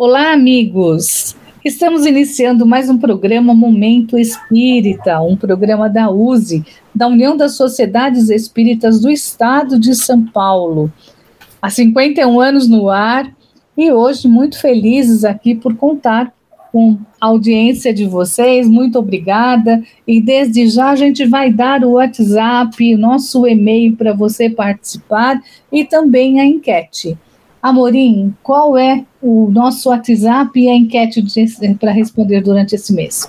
Olá, amigos! Estamos iniciando mais um programa Momento Espírita, um programa da USE, da União das Sociedades Espíritas do Estado de São Paulo. Há 51 anos no ar e hoje muito felizes aqui por contar com a audiência de vocês. Muito obrigada. E desde já a gente vai dar o WhatsApp, nosso e-mail para você participar e também a enquete. Amorim, qual é o nosso WhatsApp e a enquete para responder durante esse mês?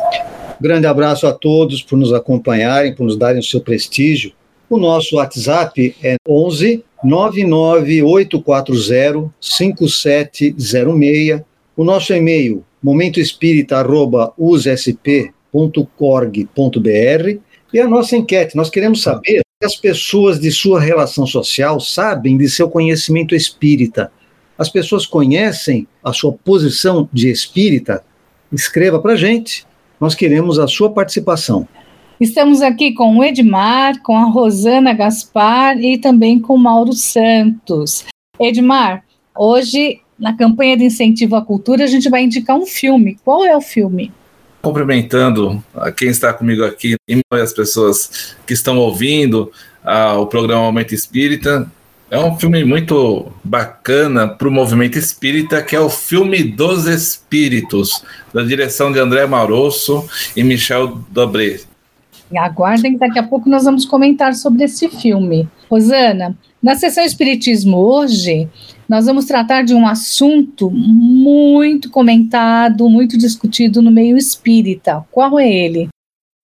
Grande abraço a todos por nos acompanharem, por nos darem o seu prestígio. O nosso WhatsApp é 11 99840 5706. O nosso e-mail momentoespírita@ussp.org.br e a nossa enquete. Nós queremos saber se as pessoas de sua relação social sabem de seu conhecimento espírita as pessoas conhecem a sua posição de espírita, escreva para a gente. Nós queremos a sua participação. Estamos aqui com o Edmar, com a Rosana Gaspar e também com o Mauro Santos. Edmar, hoje, na campanha de incentivo à cultura, a gente vai indicar um filme. Qual é o filme? Cumprimentando a quem está comigo aqui e as pessoas que estão ouvindo uh, o programa Momento Espírita, é um filme muito bacana para o movimento espírita, que é o filme dos Espíritos, da direção de André Marosso e Michel Dobré. Aguardem, daqui a pouco nós vamos comentar sobre esse filme. Rosana, na sessão Espiritismo hoje, nós vamos tratar de um assunto muito comentado, muito discutido no meio espírita. Qual é ele?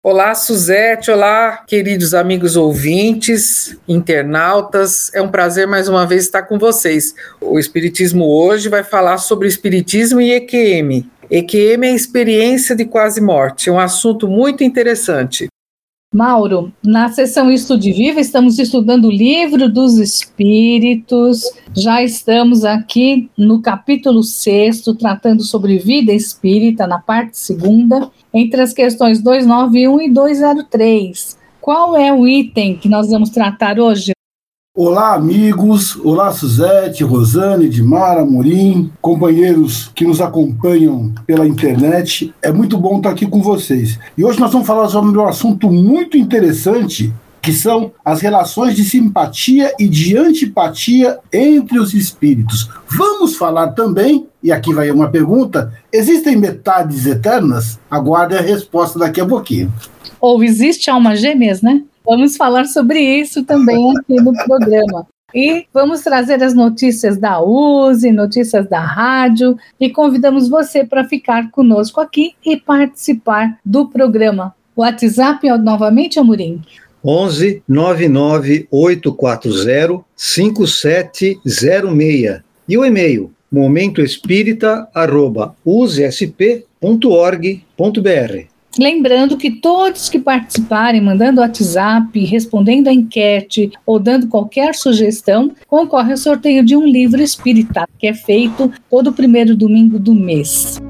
Olá, Suzete. Olá, queridos amigos ouvintes, internautas. É um prazer mais uma vez estar com vocês. O Espiritismo hoje vai falar sobre Espiritismo e EQM. EQM é a experiência de quase morte. É um assunto muito interessante. Mauro, na sessão Estude Viva, estamos estudando o livro dos Espíritos, já estamos aqui no capítulo 6, tratando sobre vida espírita, na parte segunda, entre as questões 291 e 203. Qual é o item que nós vamos tratar hoje? Olá, amigos. Olá, Suzete, Rosane, Edmar, Amorim, companheiros que nos acompanham pela internet. É muito bom estar aqui com vocês. E hoje nós vamos falar sobre um assunto muito interessante, que são as relações de simpatia e de antipatia entre os espíritos. Vamos falar também, e aqui vai uma pergunta: existem metades eternas? Aguarde a resposta daqui a pouquinho. Ou existe alma gêmeas, né? Vamos falar sobre isso também aqui no programa. E vamos trazer as notícias da USE, notícias da rádio, e convidamos você para ficar conosco aqui e participar do programa. WhatsApp novamente, Amorim? 11 99840 5706. E o e-mail momentoespírita.usesp.org.br. Lembrando que todos que participarem, mandando WhatsApp, respondendo a enquete ou dando qualquer sugestão, concorre ao sorteio de um livro espírita, que é feito todo primeiro domingo do mês.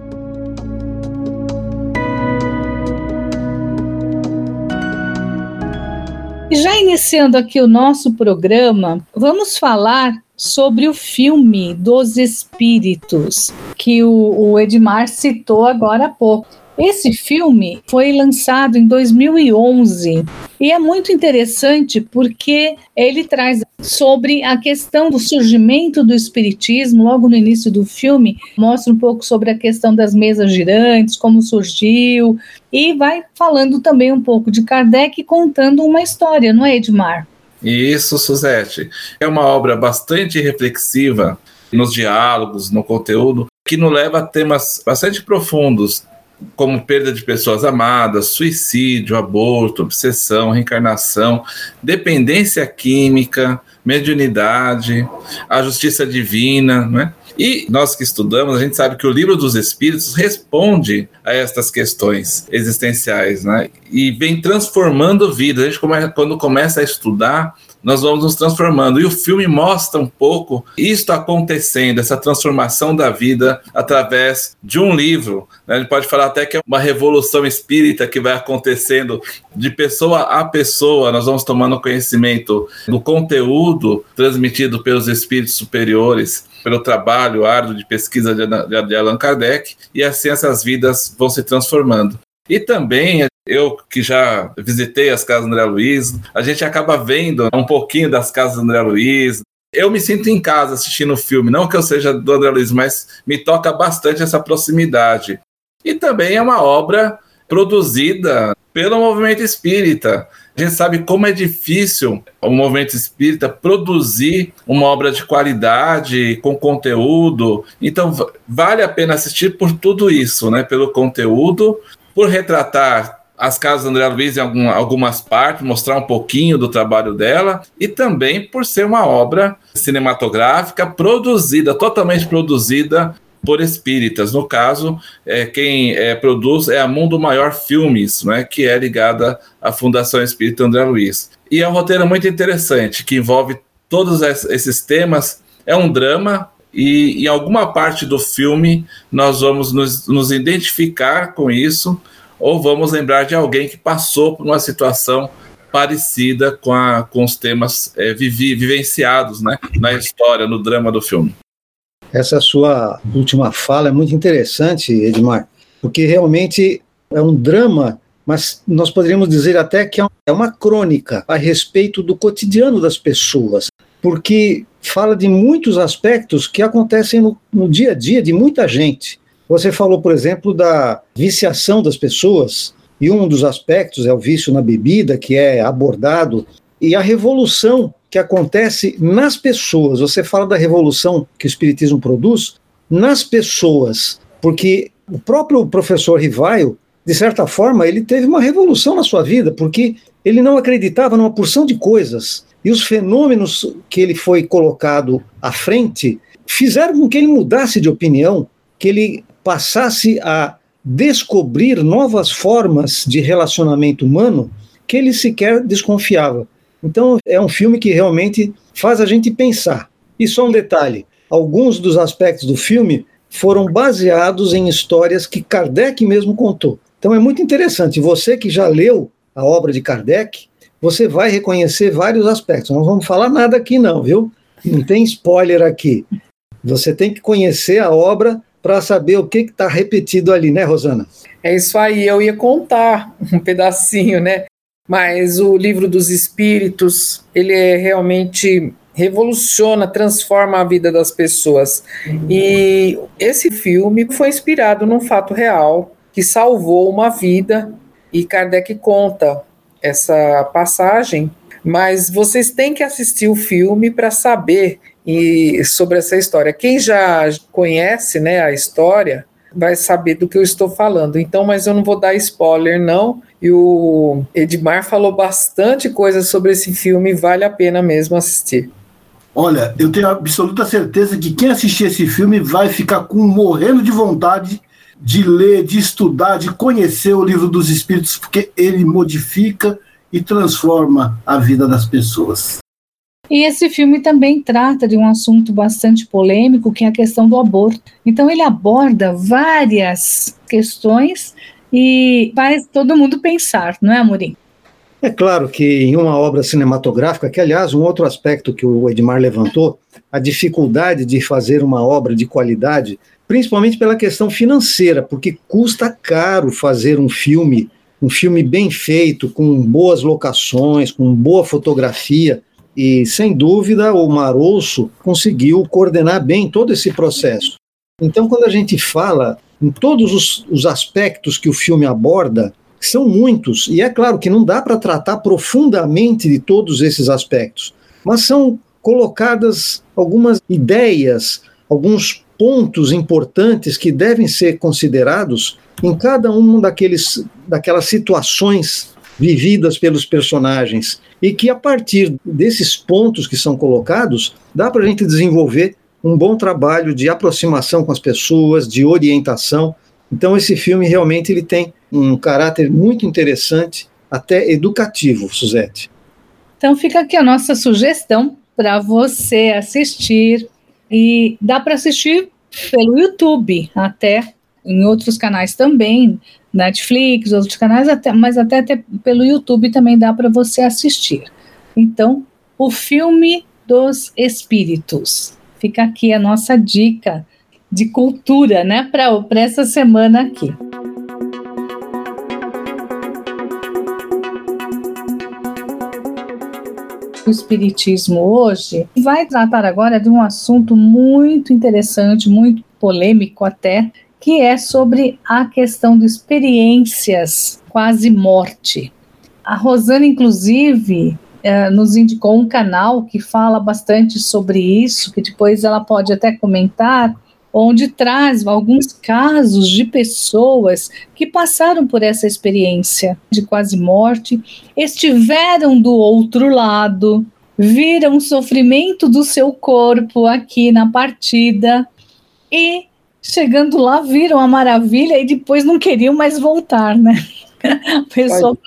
E já iniciando aqui o nosso programa, vamos falar sobre o filme dos Espíritos, que o, o Edmar citou agora há pouco. Esse filme foi lançado em 2011 e é muito interessante porque ele traz sobre a questão do surgimento do espiritismo. Logo no início do filme, mostra um pouco sobre a questão das mesas girantes, como surgiu, e vai falando também um pouco de Kardec contando uma história, não é, Edmar? Isso, Suzete. É uma obra bastante reflexiva nos diálogos, no conteúdo, que nos leva a temas bastante profundos como perda de pessoas amadas, suicídio, aborto, obsessão, reencarnação, dependência química, mediunidade, a justiça divina, não é? E nós que estudamos, a gente sabe que o livro dos Espíritos responde a estas questões existenciais, né? E vem transformando vidas. A gente, quando começa a estudar, nós vamos nos transformando. E o filme mostra um pouco isso acontecendo, essa transformação da vida através de um livro. Né? A gente pode falar até que é uma revolução espírita que vai acontecendo de pessoa a pessoa. Nós vamos tomando conhecimento do conteúdo transmitido pelos espíritos superiores pelo trabalho árduo de pesquisa de Allan Kardec, e assim essas vidas vão se transformando. E também eu que já visitei as casas do André Luiz, a gente acaba vendo um pouquinho das casas do André Luiz. Eu me sinto em casa assistindo o filme, não que eu seja do André Luiz, mas me toca bastante essa proximidade. E também é uma obra produzida pelo movimento espírita. A gente sabe como é difícil o movimento espírita produzir uma obra de qualidade, com conteúdo. Então, vale a pena assistir por tudo isso, né? Pelo conteúdo, por retratar as casas André Luiz em algum, algumas partes, mostrar um pouquinho do trabalho dela, e também por ser uma obra cinematográfica produzida, totalmente produzida por espíritas. No caso, é, quem é, produz é a Mundo Maior Filmes, né, que é ligada à Fundação Espírita André Luiz. E é um roteiro muito interessante, que envolve todos esses temas. É um drama, e em alguma parte do filme nós vamos nos, nos identificar com isso, ou vamos lembrar de alguém que passou por uma situação parecida com, a, com os temas é, vivi, vivenciados né, na história, no drama do filme. Essa sua última fala é muito interessante, Edmar, porque realmente é um drama, mas nós poderíamos dizer até que é uma crônica a respeito do cotidiano das pessoas, porque fala de muitos aspectos que acontecem no, no dia a dia de muita gente. Você falou, por exemplo, da viciação das pessoas, e um dos aspectos é o vício na bebida, que é abordado, e a revolução que acontece nas pessoas. Você fala da revolução que o Espiritismo produz nas pessoas, porque o próprio professor Rivaio, de certa forma, ele teve uma revolução na sua vida, porque ele não acreditava numa porção de coisas. E os fenômenos que ele foi colocado à frente fizeram com que ele mudasse de opinião, que ele passasse a descobrir novas formas de relacionamento humano que ele sequer desconfiava. Então, é um filme que realmente faz a gente pensar. E só um detalhe: alguns dos aspectos do filme foram baseados em histórias que Kardec mesmo contou. Então, é muito interessante. Você que já leu a obra de Kardec, você vai reconhecer vários aspectos. Não vamos falar nada aqui, não, viu? Não tem spoiler aqui. Você tem que conhecer a obra para saber o que está repetido ali, né, Rosana? É isso aí, eu ia contar um pedacinho, né? Mas o livro dos espíritos, ele é realmente revoluciona, transforma a vida das pessoas. E esse filme foi inspirado num fato real que salvou uma vida e Kardec conta essa passagem, mas vocês têm que assistir o filme para saber e sobre essa história. Quem já conhece, né, a história, vai saber do que eu estou falando. Então, mas eu não vou dar spoiler não. E o Edmar falou bastante coisa sobre esse filme, vale a pena mesmo assistir. Olha, eu tenho absoluta certeza que quem assistir esse filme vai ficar com morrendo de vontade de ler, de estudar, de conhecer o livro dos espíritos, porque ele modifica e transforma a vida das pessoas. E esse filme também trata de um assunto bastante polêmico, que é a questão do aborto. Então ele aborda várias questões e faz todo mundo pensar, não é, Amorim? É claro que em uma obra cinematográfica, que aliás, um outro aspecto que o Edmar levantou, a dificuldade de fazer uma obra de qualidade, principalmente pela questão financeira, porque custa caro fazer um filme, um filme bem feito, com boas locações, com boa fotografia. E, sem dúvida, o Maroço conseguiu coordenar bem todo esse processo. Então, quando a gente fala em todos os, os aspectos que o filme aborda, são muitos, e é claro que não dá para tratar profundamente de todos esses aspectos, mas são colocadas algumas ideias, alguns pontos importantes que devem ser considerados em cada uma daqueles, daquelas situações vividas pelos personagens e que a partir desses pontos que são colocados dá para a gente desenvolver um bom trabalho de aproximação com as pessoas, de orientação. Então esse filme realmente ele tem um caráter muito interessante, até educativo, Suzete. Então fica aqui a nossa sugestão para você assistir e dá para assistir pelo YouTube até em outros canais também, Netflix, outros canais, até, mas até, até pelo YouTube também dá para você assistir. Então, o filme dos espíritos. Fica aqui a nossa dica de cultura, né, para essa semana aqui. O Espiritismo hoje vai tratar agora de um assunto muito interessante, muito polêmico até, que é sobre a questão de experiências quase morte. A Rosana, inclusive, eh, nos indicou um canal que fala bastante sobre isso, que depois ela pode até comentar, onde traz alguns casos de pessoas que passaram por essa experiência de quase morte, estiveram do outro lado, viram o sofrimento do seu corpo aqui na partida e chegando lá viram a maravilha e depois não queriam mais voltar, né? A pessoa,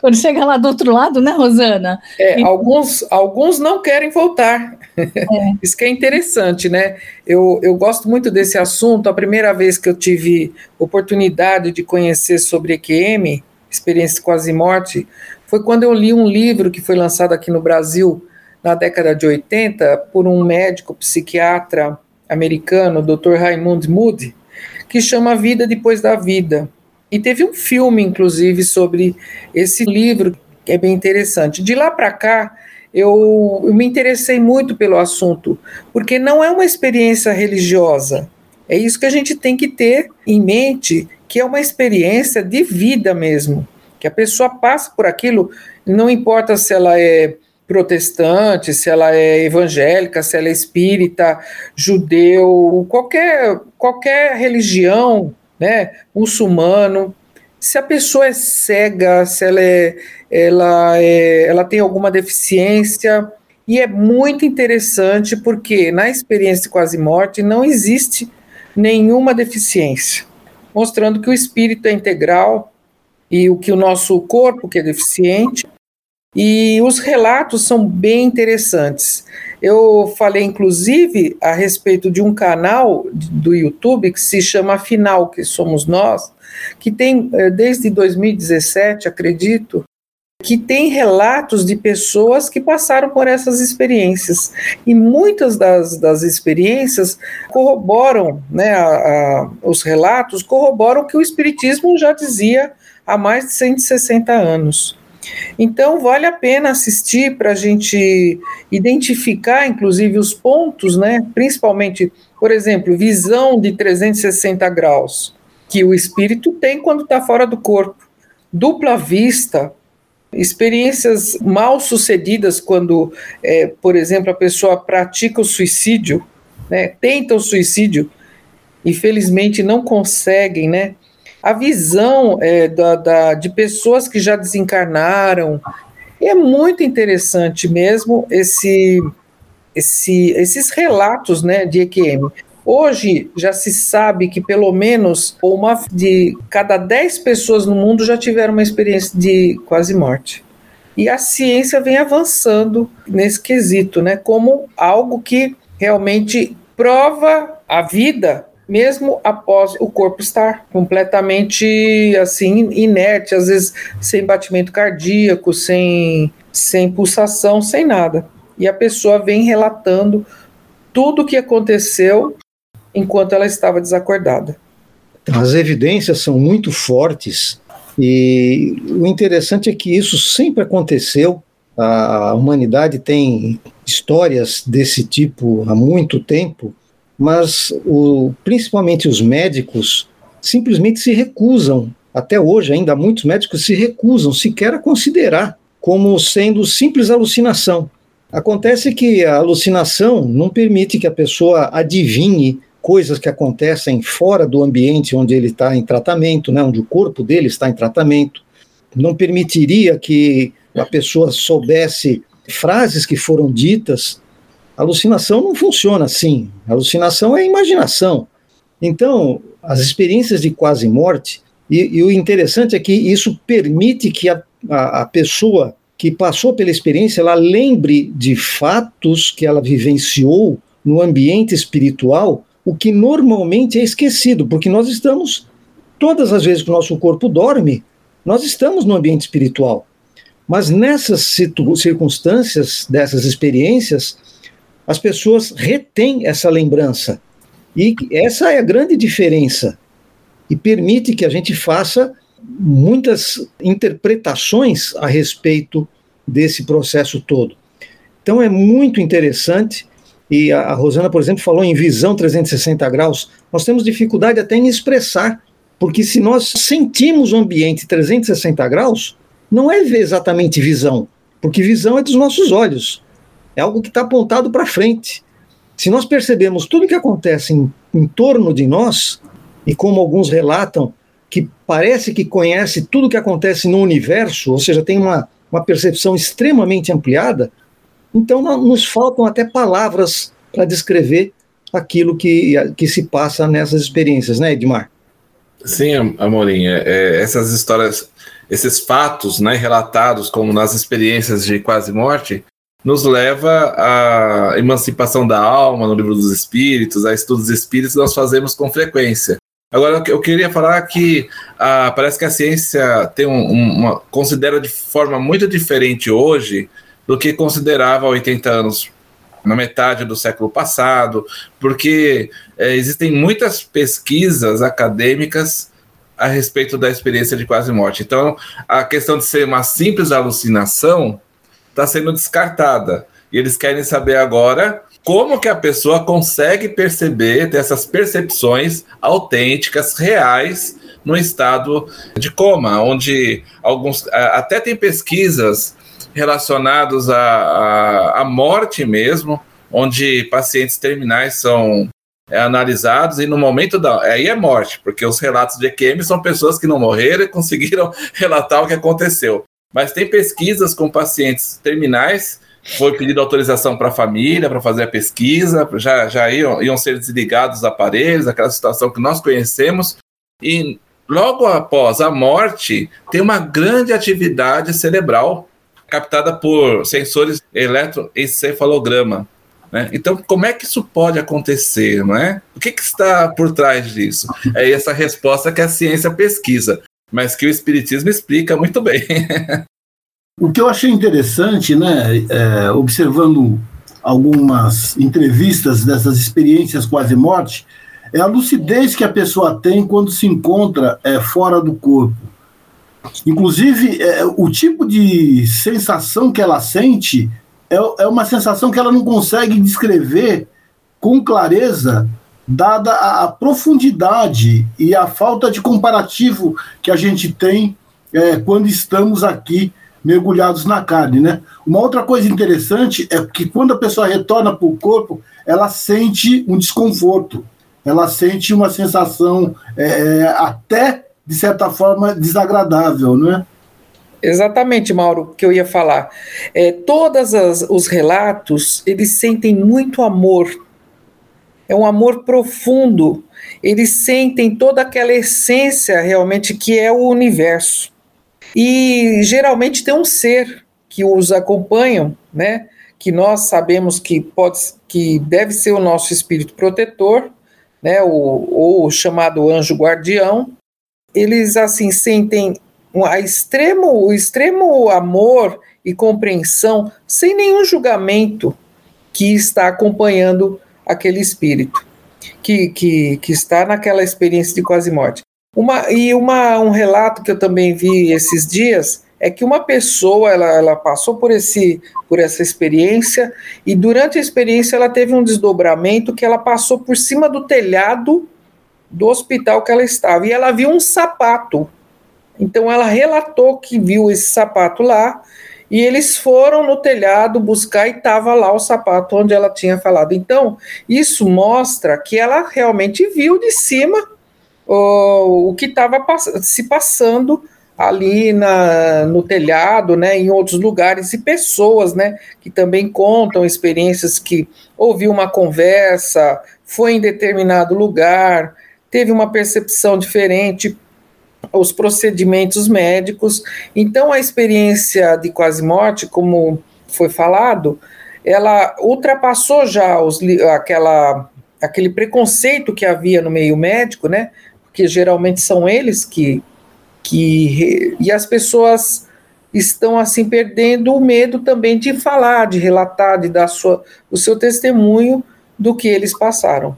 quando chega lá do outro lado, né, Rosana? É, e... alguns, alguns não querem voltar. É. Isso que é interessante, né? Eu, eu gosto muito desse assunto. A primeira vez que eu tive oportunidade de conhecer sobre EQM, experiência quase morte, foi quando eu li um livro que foi lançado aqui no Brasil na década de 80 por um médico psiquiatra americano, Dr. Raymond Moody, que chama Vida Depois da Vida. E teve um filme, inclusive, sobre esse livro, que é bem interessante. De lá para cá, eu, eu, me interessei muito pelo assunto, porque não é uma experiência religiosa. É isso que a gente tem que ter em mente, que é uma experiência de vida mesmo. Que a pessoa passa por aquilo, não importa se ela é protestante, se ela é evangélica, se ela é espírita, judeu, qualquer, qualquer religião, né, muçulmano, se a pessoa é cega, se ela, é, ela, é, ela tem alguma deficiência, e é muito interessante porque na experiência de quase morte não existe nenhuma deficiência, mostrando que o espírito é integral e o que o nosso corpo que é deficiente e os relatos são bem interessantes. Eu falei, inclusive, a respeito de um canal do YouTube que se chama Final, que somos nós, que tem, eh, desde 2017, acredito, que tem relatos de pessoas que passaram por essas experiências. E muitas das, das experiências corroboram, né, a, a, os relatos corroboram que o Espiritismo já dizia há mais de 160 anos. Então, vale a pena assistir para a gente identificar, inclusive, os pontos, né? principalmente, por exemplo, visão de 360 graus, que o espírito tem quando está fora do corpo, dupla vista, experiências mal sucedidas quando, é, por exemplo, a pessoa pratica o suicídio, né? tenta o suicídio, infelizmente não conseguem, né? A visão é, da, da, de pessoas que já desencarnaram. É muito interessante mesmo esse, esse, esses relatos né, de EQM. Hoje já se sabe que pelo menos uma de cada 10 pessoas no mundo já tiveram uma experiência de quase morte. E a ciência vem avançando nesse quesito, né, como algo que realmente prova a vida mesmo após o corpo estar completamente assim inerte, às vezes sem batimento cardíaco, sem, sem pulsação, sem nada. E a pessoa vem relatando tudo o que aconteceu enquanto ela estava desacordada. As evidências são muito fortes e o interessante é que isso sempre aconteceu. A humanidade tem histórias desse tipo há muito tempo mas o, principalmente os médicos simplesmente se recusam, até hoje ainda muitos médicos se recusam sequer a considerar como sendo simples alucinação. Acontece que a alucinação não permite que a pessoa adivinhe coisas que acontecem fora do ambiente onde ele está em tratamento, né, onde o corpo dele está em tratamento. Não permitiria que a pessoa soubesse frases que foram ditas alucinação não funciona assim. alucinação é imaginação. Então, as experiências de quase morte, e, e o interessante é que isso permite que a, a, a pessoa que passou pela experiência ela lembre de fatos que ela vivenciou no ambiente espiritual, o que normalmente é esquecido, porque nós estamos, todas as vezes que o nosso corpo dorme, nós estamos no ambiente espiritual. Mas nessas circunstâncias, dessas experiências, as pessoas retêm essa lembrança. E essa é a grande diferença. E permite que a gente faça muitas interpretações a respeito desse processo todo. Então é muito interessante. E a, Rosana, por exemplo, falou em visão 360 graus. Nós temos dificuldade até em expressar, porque se nós sentimos o ambiente 360 graus, não é exatamente visão, porque visão é dos nossos olhos. É algo que está apontado para frente. Se nós percebemos tudo o que acontece em, em torno de nós, e como alguns relatam, que parece que conhece tudo o que acontece no universo, ou seja, tem uma, uma percepção extremamente ampliada, então nos faltam até palavras para descrever aquilo que, que se passa nessas experiências, né, Edmar? Sim, Amorim, é, é, essas histórias, esses fatos né, relatados como nas experiências de quase morte, nos leva à emancipação da alma no livro dos espíritos, a estudos espíritos, nós fazemos com frequência. Agora, eu queria falar que ah, parece que a ciência tem um, uma, considera de forma muito diferente hoje do que considerava há 80 anos, na metade do século passado, porque é, existem muitas pesquisas acadêmicas a respeito da experiência de quase morte. Então, a questão de ser uma simples alucinação está sendo descartada. E eles querem saber agora como que a pessoa consegue perceber dessas percepções autênticas, reais, no estado de coma, onde alguns até tem pesquisas relacionadas à, à, morte mesmo, onde pacientes terminais são é, analisados e no momento da aí é morte, porque os relatos de EQM são pessoas que não morreram e conseguiram relatar o que aconteceu. Mas tem pesquisas com pacientes terminais foi pedido autorização para a família para fazer a pesquisa, já, já iam, iam ser desligados os aparelhos, aquela situação que nós conhecemos, e logo após a morte, tem uma grande atividade cerebral captada por sensores eletroencefalograma. Né? Então, como é que isso pode acontecer? Não é? O que, que está por trás disso? É essa resposta que a ciência pesquisa, mas que o Espiritismo explica muito bem. O que eu achei interessante, né, é, observando algumas entrevistas dessas experiências quase morte, é a lucidez que a pessoa tem quando se encontra é, fora do corpo. Inclusive, é, o tipo de sensação que ela sente é, é uma sensação que ela não consegue descrever com clareza, dada a, profundidade e a falta de comparativo que a gente tem é, quando estamos aqui mergulhados na carne, né? Uma outra coisa interessante é que quando a pessoa retorna para o corpo, ela sente um desconforto, ela sente uma sensação é, é, até, de certa forma, desagradável, né? Exatamente, Mauro, que eu ia falar. É, todos os relatos, eles sentem muito amor. É um amor profundo. Eles sentem toda aquela essência realmente que é o universo. E geralmente tem um ser que os acompanham, né? Que nós sabemos que pode, que deve ser o nosso espírito protetor, né? Ou, chamado anjo guardião. Eles assim sentem a extremo, o extremo amor e compreensão, sem nenhum julgamento, que está acompanhando aquele espírito, que, que, que está naquela experiência de quase morte. Uma, e uma, um relato que eu também vi esses dias é que uma pessoa ela, ela passou por, esse, por essa experiência e durante a experiência ela teve um desdobramento que ela passou por cima do telhado do hospital que ela estava e ela viu um sapato. Então ela relatou que viu esse sapato lá e eles foram no telhado buscar e estava lá o sapato onde ela tinha falado. Então isso mostra que ela realmente viu de cima o, que estava pass se passando ali na, no telhado, né, em outros lugares, e pessoas, né, que também contam experiências que ouviu uma conversa, foi em determinado lugar, teve uma percepção diferente, os procedimentos médicos. Então, a experiência de quase morte, como foi falado, ela ultrapassou já os, aquela, aquele preconceito que havia no meio médico, né, porque geralmente são eles que. que e as pessoas estão assim perdendo o medo também de falar, de relatar, de dar sua, o seu testemunho do que eles passaram.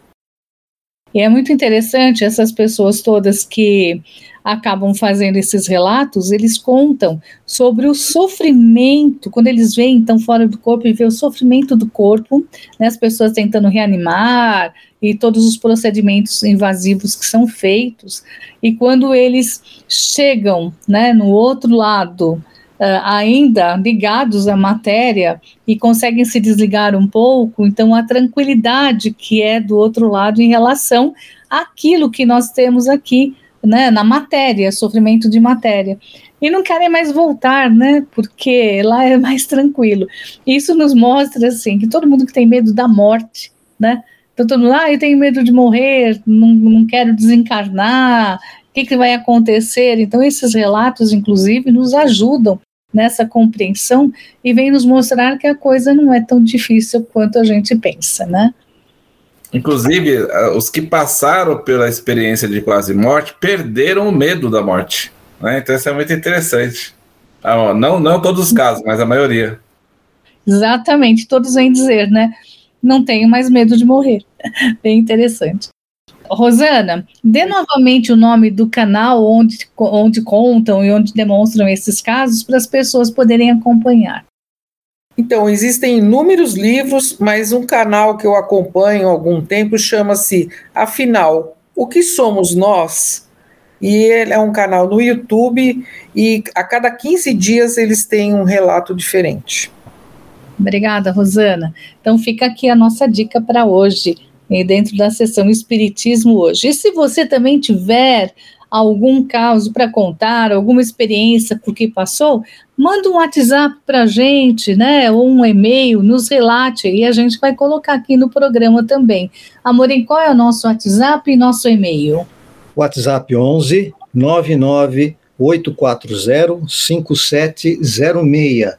E é muito interessante essas pessoas todas que acabam fazendo esses relatos, eles contam sobre o sofrimento, quando eles veem, então, fora do corpo e vê o sofrimento do corpo, né, as pessoas tentando reanimar e todos os procedimentos invasivos que são feitos, e quando eles chegam, né, no outro lado, Uh, ainda ligados à matéria e conseguem se desligar um pouco, então a tranquilidade que é do outro lado em relação àquilo que nós temos aqui né, na matéria, sofrimento de matéria. E não querem mais voltar, né? Porque lá é mais tranquilo. Isso nos mostra assim que todo mundo que tem medo da morte, né? Então todo mundo, ah, eu tenho medo de morrer, não, não quero desencarnar, o que, que vai acontecer? Então esses relatos, inclusive, nos ajudam nessa compreensão e vem nos mostrar que a coisa não é tão difícil quanto a gente pensa, né? Inclusive, os que passaram pela experiência de quase morte perderam o medo da morte. Né? Então, isso é muito interessante. Ah, não, não todos os casos, mas a maioria. Exatamente, todos vêm dizer, né? Não tenho mais medo de morrer. Bem interessante. Rosana, dê novamente o nome do canal onde, onde contam e onde demonstram esses casos para as pessoas poderem acompanhar. Então, existem inúmeros livros, mas um canal que eu acompanho há algum tempo chama-se Afinal, o que somos nós? E ele é um canal no YouTube e a cada 15 dias eles têm um relato diferente. Obrigada, Rosana. Então fica aqui a nossa dica para hoje, dentro da sessão Espiritismo hoje. E se você também tiver algum caso para contar, alguma experiência por que passou, manda um WhatsApp para a gente, né, ou um e-mail, nos relate e a gente vai colocar aqui no programa também. Amorim, qual é o nosso WhatsApp e nosso e-mail? WhatsApp 11 99 840 5706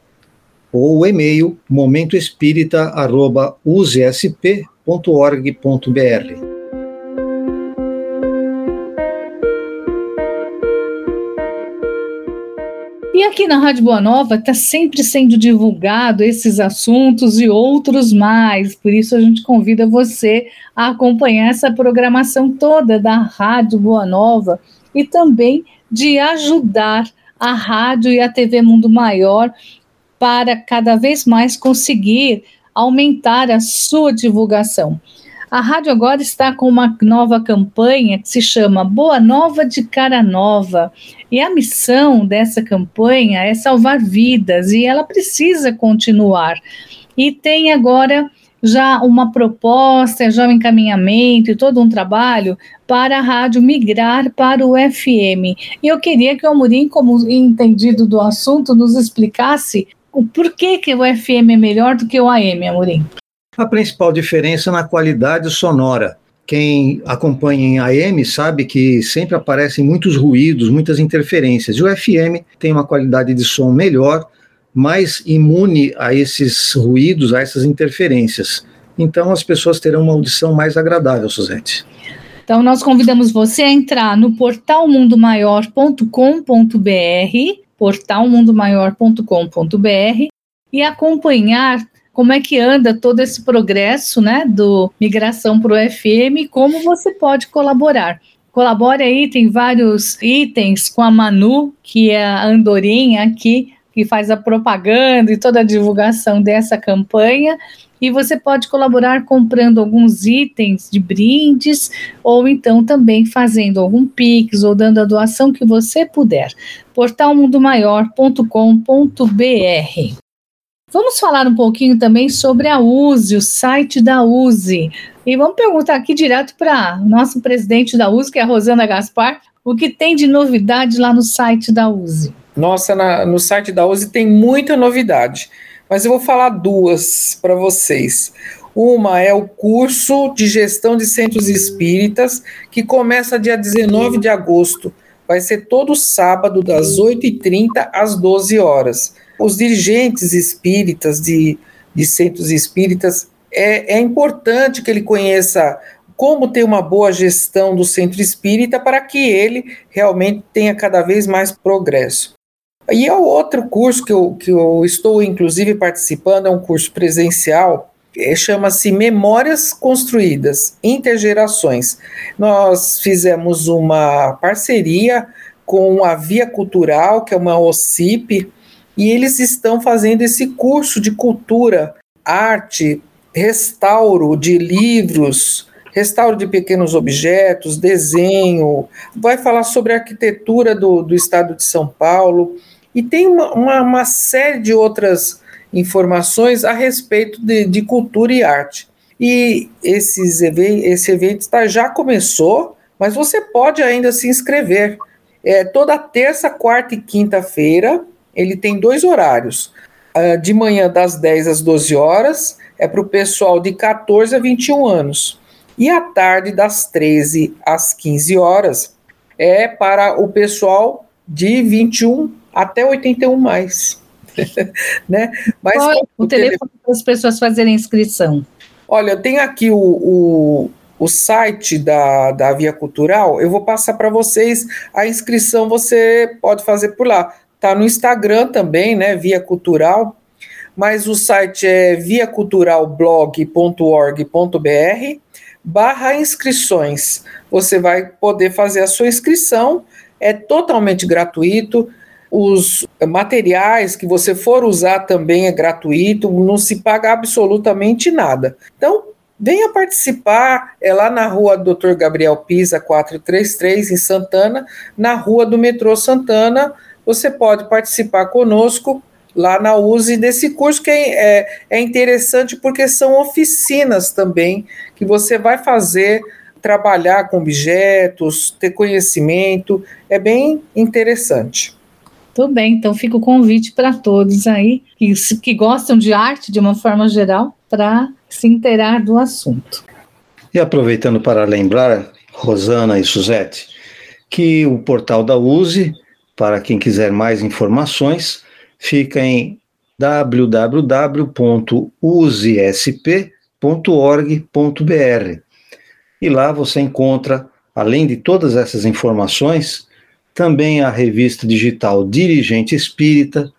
ou o e-mail momentoespírita@usesp.org.br. aqui na Rádio Boa Nova está sempre sendo divulgado esses assuntos e outros mais, por isso a gente convida você a acompanhar essa programação toda da Rádio Boa Nova e também de ajudar a rádio e a TV Mundo Maior para cada vez mais conseguir aumentar a sua divulgação. A rádio agora está com uma nova campanha que se chama Boa Nova de Cara Nova. E a missão dessa campanha é salvar vidas e ela precisa continuar. E tem agora já uma proposta, já um encaminhamento e todo um trabalho para a rádio migrar para o FM. E eu queria que o Amorim, como entendido do assunto, nos explicasse o porquê que o FM é melhor do que o AM, Amorim. A principal diferença é na qualidade sonora. Quem acompanha em AM sabe que sempre aparecem muitos ruídos, muitas interferências. E o FM tem uma qualidade de som melhor, mais imune a esses ruídos, a essas interferências. Então as pessoas terão uma audição mais agradável, Suzete. Então nós convidamos você a entrar no portalmundomaior.com.br, portalmundomaior.com.br e acompanhar como é que anda todo esse progresso, né, do migração para o FM, como você pode colaborar. Colabore aí, tem vários itens com a Manu, que é a andorinha aqui, que faz a propaganda e toda a divulgação dessa campanha. E você pode colaborar comprando alguns itens de brindes, ou então também fazendo algum Pix ou dando a doação que você puder. portalmundomaior.com.br Vamos falar um pouquinho também sobre a USE, o site da USE. E vamos perguntar aqui direto para nosso presidente da USE, que é a Rosana Gaspar, o que tem de novidade lá no site da USE. Nossa, na, no site da USE tem muita novidade, mas eu vou falar duas para vocês. Uma é o curso de gestão de centros espíritas, que começa dia 19 de agosto. Vai ser todo sábado, das 8h30 às 12 horas os dirigentes espíritas de, de centros espíritas, é, é importante que ele conheça como ter uma boa gestão do centro espírita para que ele realmente tenha cada vez mais progresso. E é o outro curso que eu, que eu estou, inclusive, participando, é um curso presencial, é, chama-se Memórias Construídas, Intergerações. Nós fizemos uma parceria com a Via Cultural, que é uma OCIP, e eles estão fazendo esse curso de cultura, arte, restauro de livros, restauro de pequenos objetos, desenho, vai falar sobre a arquitetura do, do estado de São Paulo, e tem uma, uma, uma série de outras informações a respeito de, de cultura e arte. E esses esse evento tá, já começou, mas você pode ainda se inscrever. É, toda terça, quarta e quinta-feira, ele tem dois horários. Uh, de manhã, das 10 às 12 horas, é para o pessoal de 14 a 21 anos. E à tarde, das 13 às 15 horas, é para o pessoal de 21 até 81 mais. né? Mas Qual é o, o telefone para as pessoas fazerem inscrição? Olha, tem aqui o, o, o site da, da Via Cultural, eu vou passar para vocês. A inscrição você pode fazer por lá. Tá no Instagram também, né? Via Cultural. Mas o site é viaculturalblog.org.br barra inscrições. Você vai poder fazer a sua inscrição, é totalmente gratuito. Os materiais que você for usar também é gratuito, não se paga absolutamente nada. Então, venha participar, é lá na rua Dr. Gabriel Pisa 433, em Santana, na rua do metrô Santana. Você pode participar conosco lá na USE desse curso, que é, é, é interessante porque são oficinas também que você vai fazer trabalhar com objetos, ter conhecimento, é bem interessante. Tudo bem, então fica o convite para todos aí que, que gostam de arte de uma forma geral para se inteirar do assunto. E aproveitando para lembrar, Rosana e Suzete, que o portal da USE, para quem quiser mais informações, fica em www.usesp.org.br. E lá você encontra, além de todas essas informações, também a revista digital Dirigente Espírita,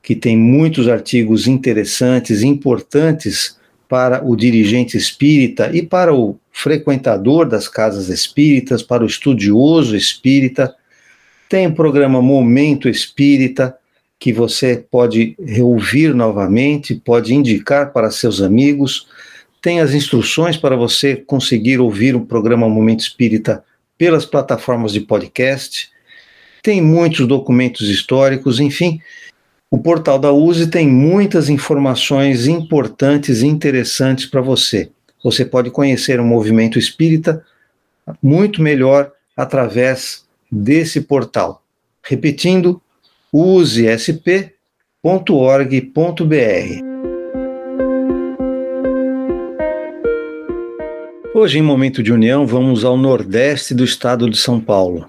que tem muitos artigos interessantes, importantes para o dirigente espírita e para o frequentador das casas espíritas, para o estudioso espírita. Tem o programa Momento Espírita, que você pode reouvir novamente, pode indicar para seus amigos. Tem as instruções para você conseguir ouvir o programa Momento Espírita pelas plataformas de podcast tem muitos documentos históricos, enfim. O portal da USE tem muitas informações importantes e interessantes para você. Você pode conhecer o movimento espírita muito melhor através desse portal. Repetindo, usesp.org.br. Hoje, em Momento de União, vamos ao nordeste do estado de São Paulo.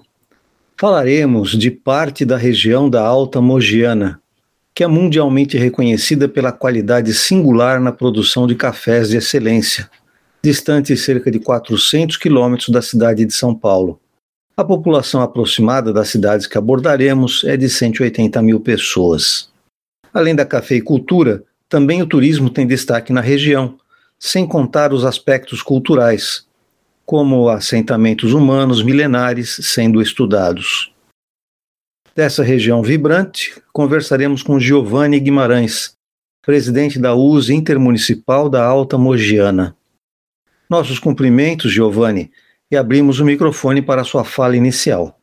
Falaremos de parte da região da Alta Mogiana, que é mundialmente reconhecida pela qualidade singular na produção de cafés de excelência, distante cerca de 400 quilômetros da cidade de São Paulo. A população aproximada das cidades que abordaremos é de 180 mil pessoas. Além da cafeicultura, também o turismo tem destaque na região, sem contar os aspectos culturais, como assentamentos humanos milenares sendo estudados. Dessa região vibrante, conversaremos com Giovanni Guimarães, presidente da USE Intermunicipal da Alta Mogiana. Nossos cumprimentos, Giovanni, e abrimos o microfone para a sua fala inicial.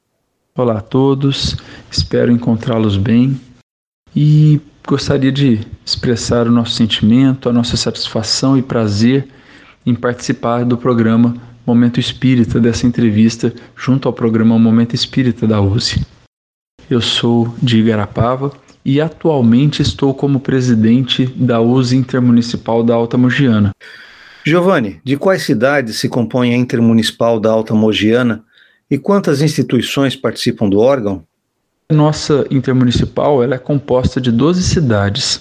Olá a todos, espero encontrá-los bem e gostaria de expressar o nosso sentimento, a nossa satisfação e prazer em participar do programa Momento Espírita dessa entrevista junto ao programa Momento Espírita da USE. Eu sou de Igarapava e atualmente estou como presidente da USE Intermunicipal da Alta Mogiana. Giovanni, de quais cidades se compõe a Intermunicipal da Alta Mogiana e quantas instituições participam do órgão? Nossa Intermunicipal ela é composta de 12 cidades.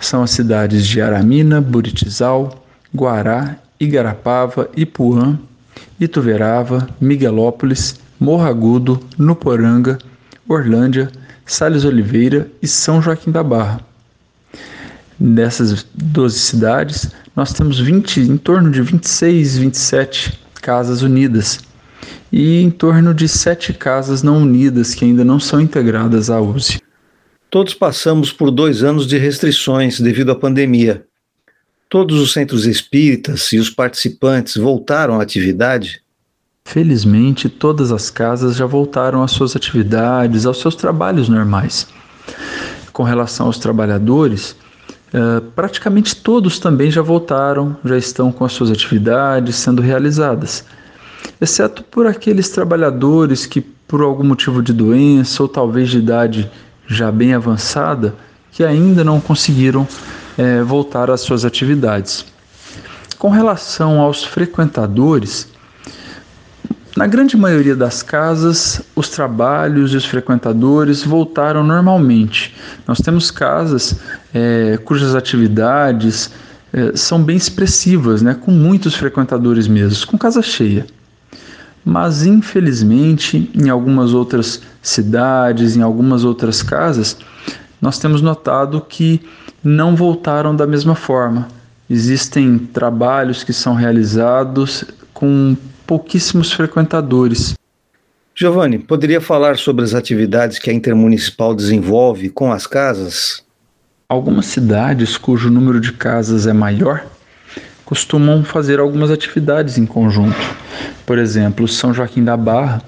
São as cidades de Aramina, Buritizal, Guará Igarapava, Ipuã, Ituverava, Miguelópolis, Morro Agudo, Nuporanga, Orlândia, Salles Oliveira e São Joaquim da Barra. Nessas 12 cidades, nós temos 20, em torno de 26, 27 casas unidas e em torno de sete casas não unidas que ainda não são integradas à USE. Todos passamos por dois anos de restrições devido à pandemia. Todos os centros espíritas e os participantes voltaram à atividade? Felizmente, todas as casas já voltaram às suas atividades, aos seus trabalhos normais. Com relação aos trabalhadores, eh, praticamente todos também já voltaram, já estão com as suas atividades sendo realizadas, exceto por aqueles trabalhadores que, por algum motivo de doença ou talvez de idade já bem avançada que ainda não conseguiram é, voltar às suas atividades. Com relação aos frequentadores, na grande maioria das casas, os trabalhos e os frequentadores voltaram normalmente. Nós temos casas é, cujas atividades é, são bem expressivas, né, com muitos frequentadores mesmo, com casa cheia. Mas, infelizmente, em algumas outras cidades, em algumas outras casas, nós temos notado que não voltaram da mesma forma. Existem trabalhos que são realizados com pouquíssimos frequentadores. Giovanni, poderia falar sobre as atividades que a Intermunicipal desenvolve com as casas? Algumas cidades cujo número de casas é maior costumam fazer algumas atividades em conjunto. Por exemplo, São Joaquim da Barra,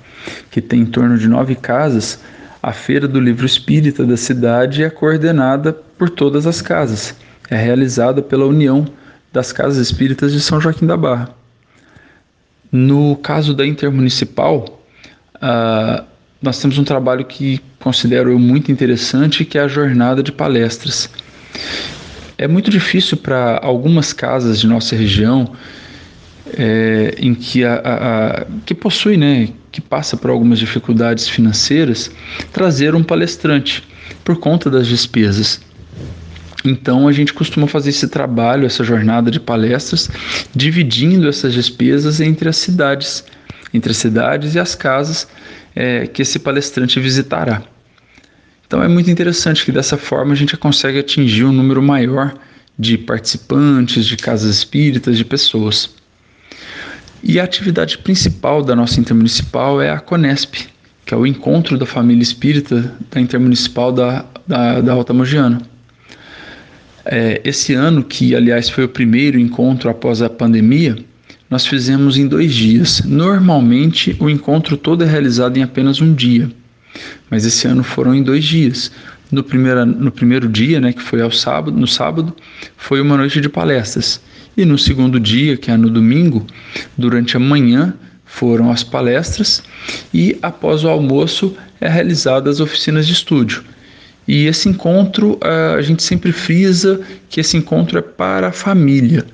que tem em torno de nove casas, a Feira do Livro Espírita da cidade é coordenada por todas as casas. É realizada pela União das Casas Espíritas de São Joaquim da Barra. No caso da Intermunicipal, uh, nós temos um trabalho que considero muito interessante, que é a jornada de palestras. É muito difícil para algumas casas de nossa região é, em que a, a, a, que possui, né, que passa por algumas dificuldades financeiras, trazer um palestrante por conta das despesas. Então a gente costuma fazer esse trabalho, essa jornada de palestras, dividindo essas despesas entre as cidades, entre as cidades e as casas é, que esse palestrante visitará. Então é muito interessante que dessa forma a gente consegue atingir um número maior de participantes, de casas espíritas, de pessoas. E a atividade principal da nossa intermunicipal é a Conesp, que é o encontro da família espírita da intermunicipal da, da, da Alta Mogiana. É, esse ano, que aliás foi o primeiro encontro após a pandemia, nós fizemos em dois dias. Normalmente o encontro todo é realizado em apenas um dia mas esse ano foram em dois dias. No primeiro, no primeiro dia, né, que foi ao sábado, no sábado, foi uma noite de palestras. E no segundo dia, que é no domingo, durante a manhã, foram as palestras e após o almoço é realizada as oficinas de estúdio. E esse encontro, a gente sempre frisa que esse encontro é para a família,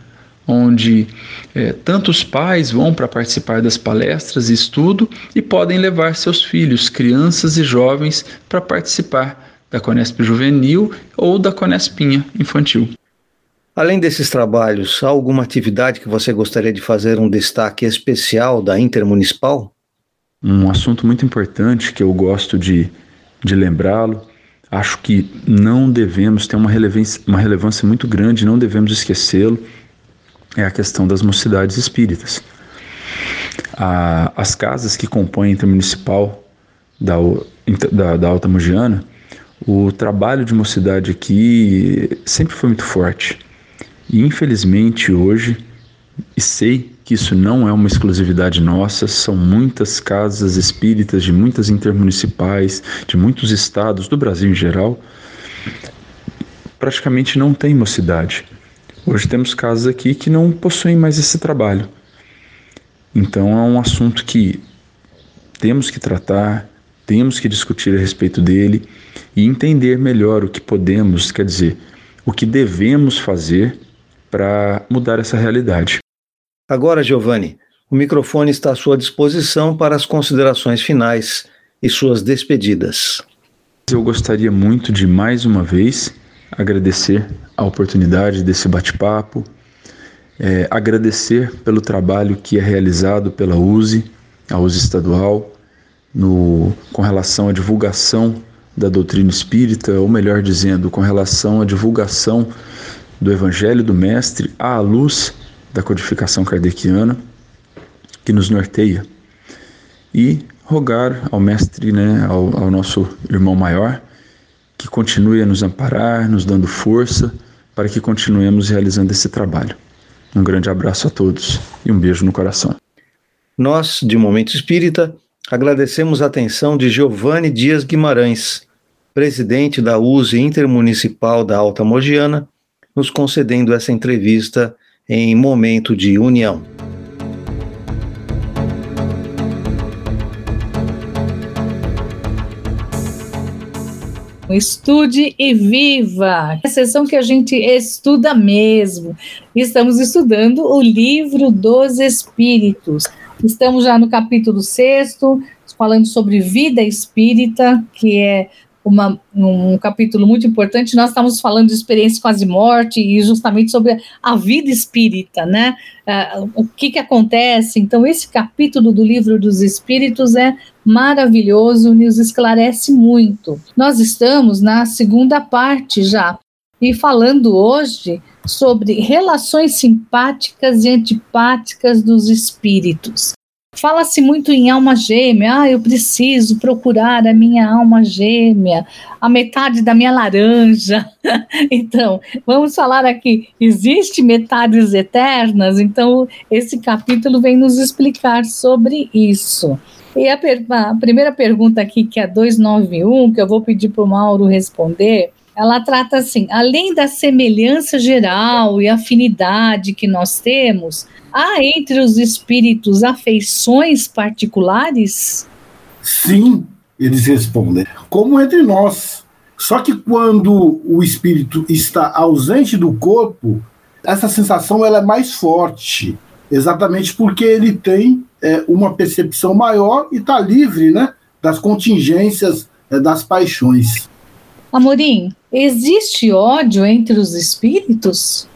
onde é, tanto os pais vão para participar das palestras e estudo e podem levar seus filhos, crianças e jovens, para participar da Conesp Juvenil ou da Conespinha Infantil. Além desses trabalhos, há alguma atividade que você gostaria de fazer um destaque especial da Intermunicipal? Um assunto muito importante que eu gosto de, de lembrá-lo, acho que não devemos ter uma relevância, uma relevância muito grande, não devemos esquecê-lo, é a questão das mocidades espíritas. A, as casas que compõem a intermunicipal da, da, da Alta Mogiana, o trabalho de mocidade aqui sempre foi muito forte. E infelizmente hoje, e sei que isso não é uma exclusividade nossa, são muitas casas espíritas de muitas intermunicipais, de muitos estados do Brasil em geral, praticamente não tem mocidade. Hoje temos casas aqui que não possuem mais esse trabalho. Então é um assunto que temos que tratar, temos que discutir a respeito dele e entender melhor o que podemos, quer dizer, o que devemos fazer para mudar essa realidade. Agora, Giovanni, o microfone está à sua disposição para as considerações finais e suas despedidas. Eu gostaria muito de mais uma vez agradecer a oportunidade desse bate-papo, é, agradecer pelo trabalho que é realizado pela USE, a USE estadual, no, com relação à divulgação da doutrina espírita, ou melhor dizendo, com relação à divulgação do Evangelho do Mestre à luz da codificação kardeciana que nos norteia. E rogar ao Mestre, né, ao, ao nosso irmão maior, que continue a nos amparar, nos dando força para que continuemos realizando esse trabalho. Um grande abraço a todos e um beijo no coração. Nós, de Momento Espírita, agradecemos a atenção de Giovanni Dias Guimarães, presidente da USE Intermunicipal da Alta Mogiana, nos concedendo essa entrevista em momento de união. Estude e viva! É a sessão que a gente estuda mesmo. Estamos estudando o livro dos Espíritos. Estamos já no capítulo sexto, falando sobre vida espírita, que é uma, um capítulo muito importante. Nós estamos falando de experiência quase morte e justamente sobre a vida espírita, né? Uh, o que, que acontece. Então, esse capítulo do livro dos Espíritos é maravilhoso, nos esclarece muito. Nós estamos na segunda parte já e falando hoje sobre relações simpáticas e antipáticas dos espíritos. Fala-se muito em alma gêmea. Ah, eu preciso procurar a minha alma gêmea, a metade da minha laranja. então, vamos falar aqui. Existe metades eternas? Então, esse capítulo vem nos explicar sobre isso. E a, a primeira pergunta aqui, que é a 291, que eu vou pedir para o Mauro responder, ela trata assim: além da semelhança geral e afinidade que nós temos, há entre os espíritos afeições particulares? Sim, eles respondem. Como entre nós. Só que quando o espírito está ausente do corpo, essa sensação ela é mais forte, exatamente porque ele tem é, uma percepção maior e está livre né, das contingências é, das paixões. Amorim, existe ódio entre os espíritos?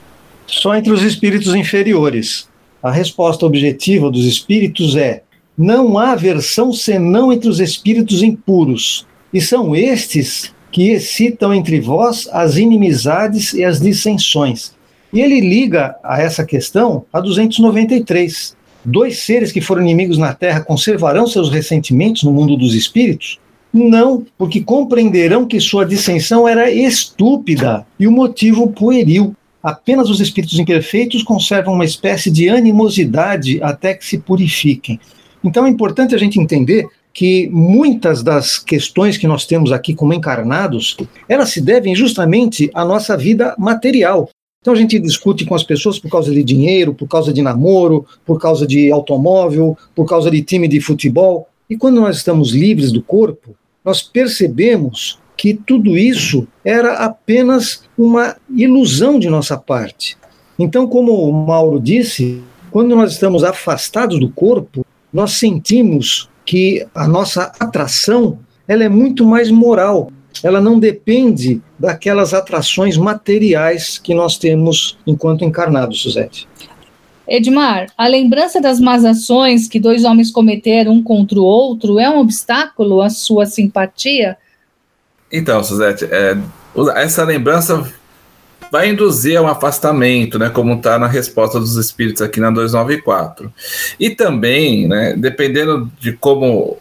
Só entre os espíritos inferiores. A resposta objetiva dos espíritos é: não há aversão senão entre os espíritos impuros, e são estes que excitam entre vós as inimizades e as dissensões. E ele liga a essa questão a 293. Dois seres que foram inimigos na Terra conservarão seus ressentimentos no mundo dos espíritos? Não, porque compreenderão que sua dissensão era estúpida e o motivo pueril. Apenas os espíritos imperfeitos conservam uma espécie de animosidade até que se purifiquem. Então é importante a gente entender que muitas das questões que nós temos aqui como encarnados, elas se devem justamente à nossa vida material. Então a gente discute com as pessoas por causa de dinheiro, por causa de namoro, por causa de automóvel, por causa de time de futebol. E quando nós estamos livres do corpo, nós percebemos que tudo isso era apenas uma ilusão de nossa parte. Então, como o Mauro disse, quando nós estamos afastados do corpo, nós sentimos que a nossa atração ela é muito mais moral. Ela não depende daquelas atrações materiais que nós temos enquanto encarnados, Suzete. Edmar, a lembrança das más ações que dois homens cometeram um contra o outro é um obstáculo à sua simpatia? Então, Suzete, é, essa lembrança vai induzir a um afastamento, né, como está na resposta dos espíritos aqui na 294. E também, né, dependendo de como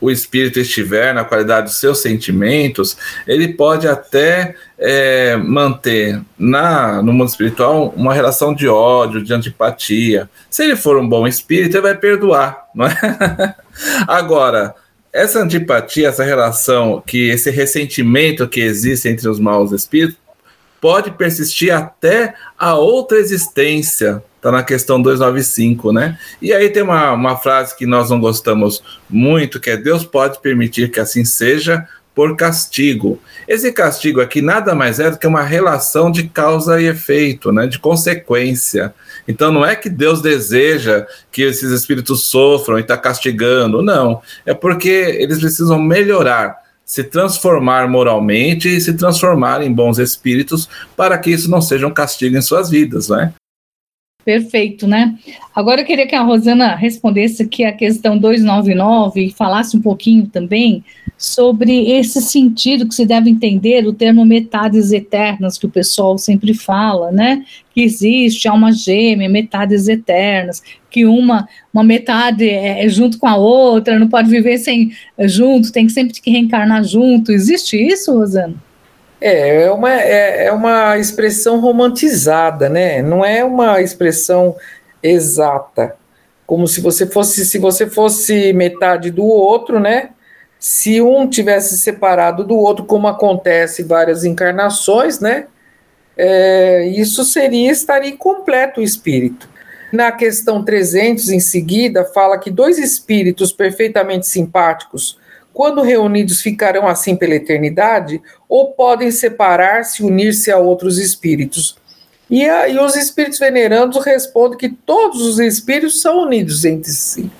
o espírito estiver, na qualidade dos seus sentimentos, ele pode até é, manter na, no mundo espiritual uma relação de ódio, de antipatia. Se ele for um bom espírito, ele vai perdoar, não é? Agora, essa antipatia, essa relação, que esse ressentimento que existe entre os maus espíritos, pode persistir até a outra existência, Está na questão 295, né? E aí tem uma, uma frase que nós não gostamos muito, que é Deus pode permitir que assim seja por castigo. Esse castigo aqui nada mais é do que uma relação de causa e efeito, né? De consequência. Então não é que Deus deseja que esses espíritos sofram e está castigando, não. É porque eles precisam melhorar se transformar moralmente e se transformar em bons espíritos para que isso não seja um castigo em suas vidas, né? Perfeito, né? Agora eu queria que a Rosana respondesse aqui a questão 299 e falasse um pouquinho também sobre esse sentido que se deve entender o termo metades eternas que o pessoal sempre fala, né? Que existe alma gêmea, metades eternas, que uma uma metade é, é junto com a outra, não pode viver sem junto, tem que sempre que reencarnar junto. Existe isso, Rosana? É, é uma, é, é uma expressão romantizada, né? Não é uma expressão exata. Como se você fosse, se você fosse metade do outro, né? Se um tivesse separado do outro, como acontece em várias encarnações, né? É, isso seria estar incompleto o espírito. Na questão 300, em seguida, fala que dois espíritos perfeitamente simpáticos quando reunidos ficarão assim pela eternidade, ou podem separar-se e unir-se a outros espíritos. E, a, e os espíritos venerandos respondem que todos os espíritos são unidos entre si.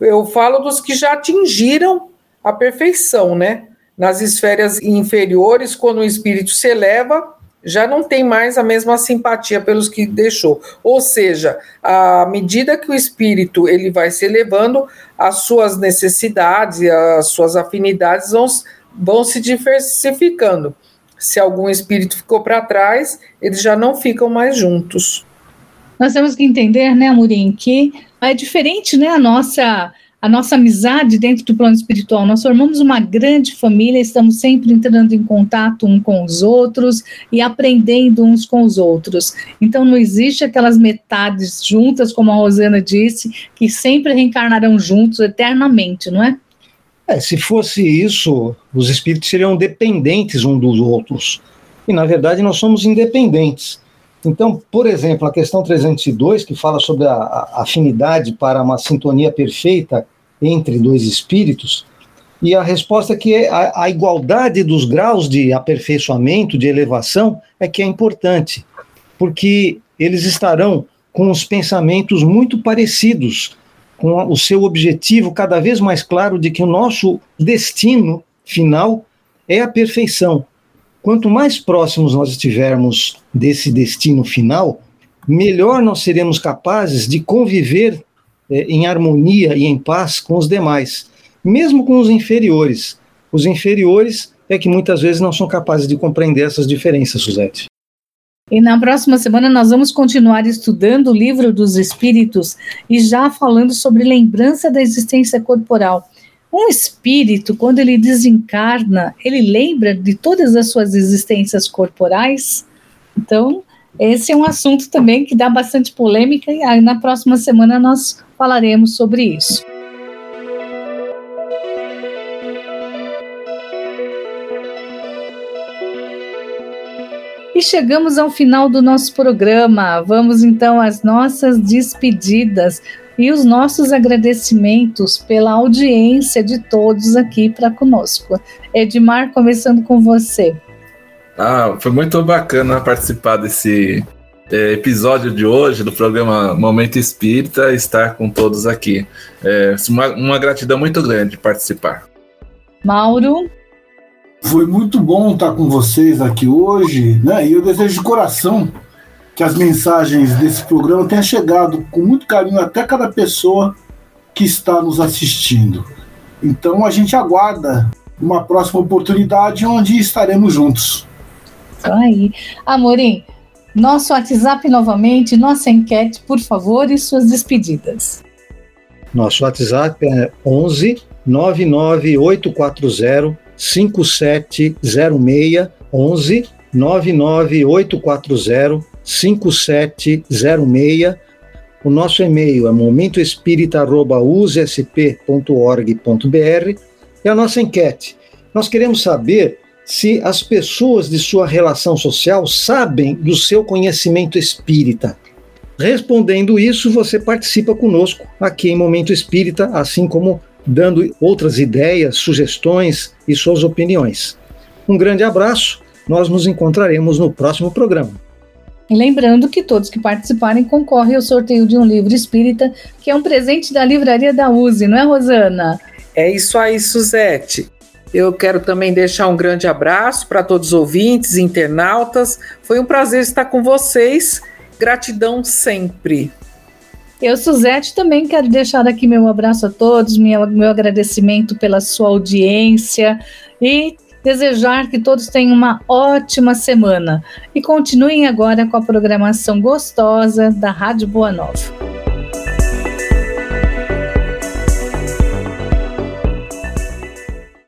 Eu falo dos que já atingiram a perfeição, né? Nas esferas inferiores, quando o espírito se eleva, já não tem mais a mesma simpatia pelos que deixou. Ou seja, à medida que o espírito ele vai se elevando, as suas necessidades e as suas afinidades vão, vão se diversificando. Se algum espírito ficou para trás, eles já não ficam mais juntos. Nós temos que entender, né, Amorim, que é diferente, né, a nossa a nossa amizade dentro do plano espiritual. Nós formamos uma grande família, estamos sempre entrando em contato um com os outros e aprendendo uns com os outros. Então não existe aquelas metades juntas, como a Rosana disse, que sempre reencarnarão juntos eternamente, não é? É, se fosse isso, os espíritos seriam dependentes uns dos outros. E na verdade nós somos independentes. Então, por exemplo, a questão 302, que fala sobre a, a afinidade para uma sintonia perfeita entre dois espíritos, e a resposta é que a, a igualdade dos graus de aperfeiçoamento, de elevação, é que é importante, porque eles estarão com os pensamentos muito parecidos, com o seu objetivo cada vez mais claro de que o nosso destino final é a perfeição. Quanto mais próximos nós estivermos desse destino final, melhor nós seremos capazes de conviver é, em harmonia e em paz com os demais, mesmo com os inferiores. Os inferiores é que muitas vezes não são capazes de compreender essas diferenças, Suzete. E na próxima semana nós vamos continuar estudando o livro dos Espíritos e já falando sobre lembrança da existência corporal. Um espírito, quando ele desencarna, ele lembra de todas as suas existências corporais? Então, esse é um assunto também que dá bastante polêmica e na próxima semana nós falaremos sobre isso. E chegamos ao final do nosso programa. Vamos então às nossas despedidas e os nossos agradecimentos pela audiência de todos aqui para conosco. Edmar, começando com você. Ah, foi muito bacana participar desse é, episódio de hoje do programa Momento Espírita, estar com todos aqui. É uma, uma gratidão muito grande de participar. Mauro. Foi muito bom estar com vocês aqui hoje, né? E eu desejo de coração que as mensagens desse programa tenham chegado com muito carinho até cada pessoa que está nos assistindo. Então a gente aguarda uma próxima oportunidade onde estaremos juntos. Isso aí. Amorim, nosso WhatsApp novamente, nossa enquete, por favor, e suas despedidas. Nosso WhatsApp é 11 99840 5706 11 99840 5706. O nosso e-mail é momentoespírita.usesp.org.br e a nossa enquete. Nós queremos saber se as pessoas de sua relação social sabem do seu conhecimento espírita. Respondendo isso, você participa conosco aqui em Momento Espírita, assim como dando outras ideias, sugestões e suas opiniões. Um grande abraço, nós nos encontraremos no próximo programa. E lembrando que todos que participarem concorrem ao sorteio de um livro espírita, que é um presente da livraria da USE, não é, Rosana? É isso aí, Suzete. Eu quero também deixar um grande abraço para todos os ouvintes, internautas. Foi um prazer estar com vocês Gratidão sempre. Eu, Suzete, também quero deixar aqui meu abraço a todos, meu, meu agradecimento pela sua audiência e desejar que todos tenham uma ótima semana. E continuem agora com a programação gostosa da Rádio Boa Nova.